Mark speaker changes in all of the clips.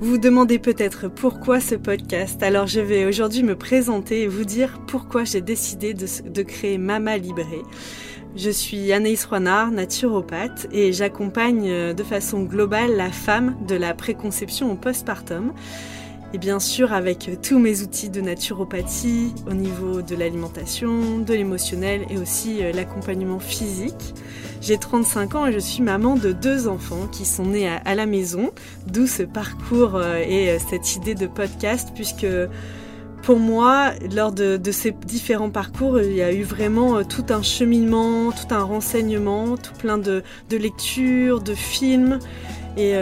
Speaker 1: Vous vous demandez peut-être pourquoi ce podcast, alors je vais aujourd'hui me présenter et vous dire pourquoi j'ai décidé de, créer Mama Libré. Je suis Anaïs Roinard, naturopathe, et j'accompagne euh, de façon globale la femme de la préconception au postpartum. Et bien sûr avec tous mes outils de naturopathie au niveau de l'alimentation, de l'émotionnel et aussi euh, l'accompagnement physique. J'ai 35 ans et je suis maman de deux enfants qui sont nés à, la maison, d'où ce parcours euh, et euh, cette idée de podcast puisque pour moi, lors de, ces différents parcours, il y a eu vraiment tout un cheminement, tout un renseignement, tout plein de, lectures, de films. Et,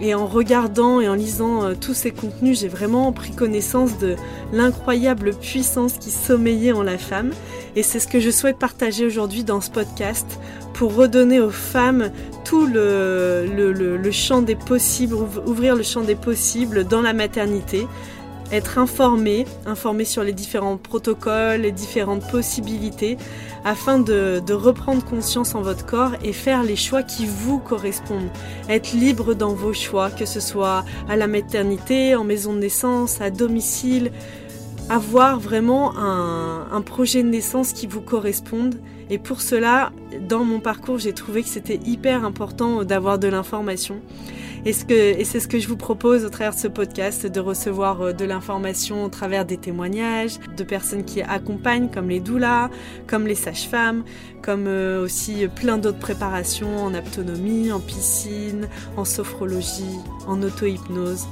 Speaker 1: et, en regardant et en lisant tous ces contenus, j'ai vraiment pris connaissance de l'incroyable puissance qui sommeillait en la femme. Et c'est ce que je souhaite partager aujourd'hui dans ce podcast pour redonner aux femmes tout le, champ des possibles, ouvrir le champ des possibles dans la maternité, être informé, informé sur les différents protocoles, les différentes possibilités, afin de, reprendre conscience en votre corps et faire les choix qui vous correspondent. Être libre dans vos choix, que ce soit à la maternité, en maison de naissance, à domicile, avoir vraiment un, un projet de naissance qui vous corresponde et pour cela, dans mon parcours, j'ai trouvé que c'était hyper important d'avoir de l'information. Et, c'est ce que je vous propose au travers de ce podcast, de recevoir euh, de l'information au travers des témoignages, de personnes qui accompagnent, comme les doulas, comme les sages-femmes, comme euh, aussi plein d'autres préparations en autonomie, en piscine, en sophrologie, en auto-hypnose.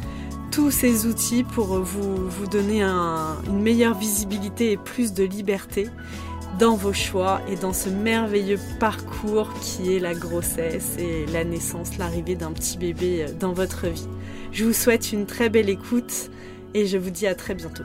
Speaker 1: Tous ces outils pour vous, vous donner une meilleure visibilité et plus de liberté dans vos choix et dans ce merveilleux parcours qui est la grossesse et la naissance, l'arrivée d'un petit bébé dans votre vie. Je vous souhaite une très belle écoute et je vous dis à très bientôt.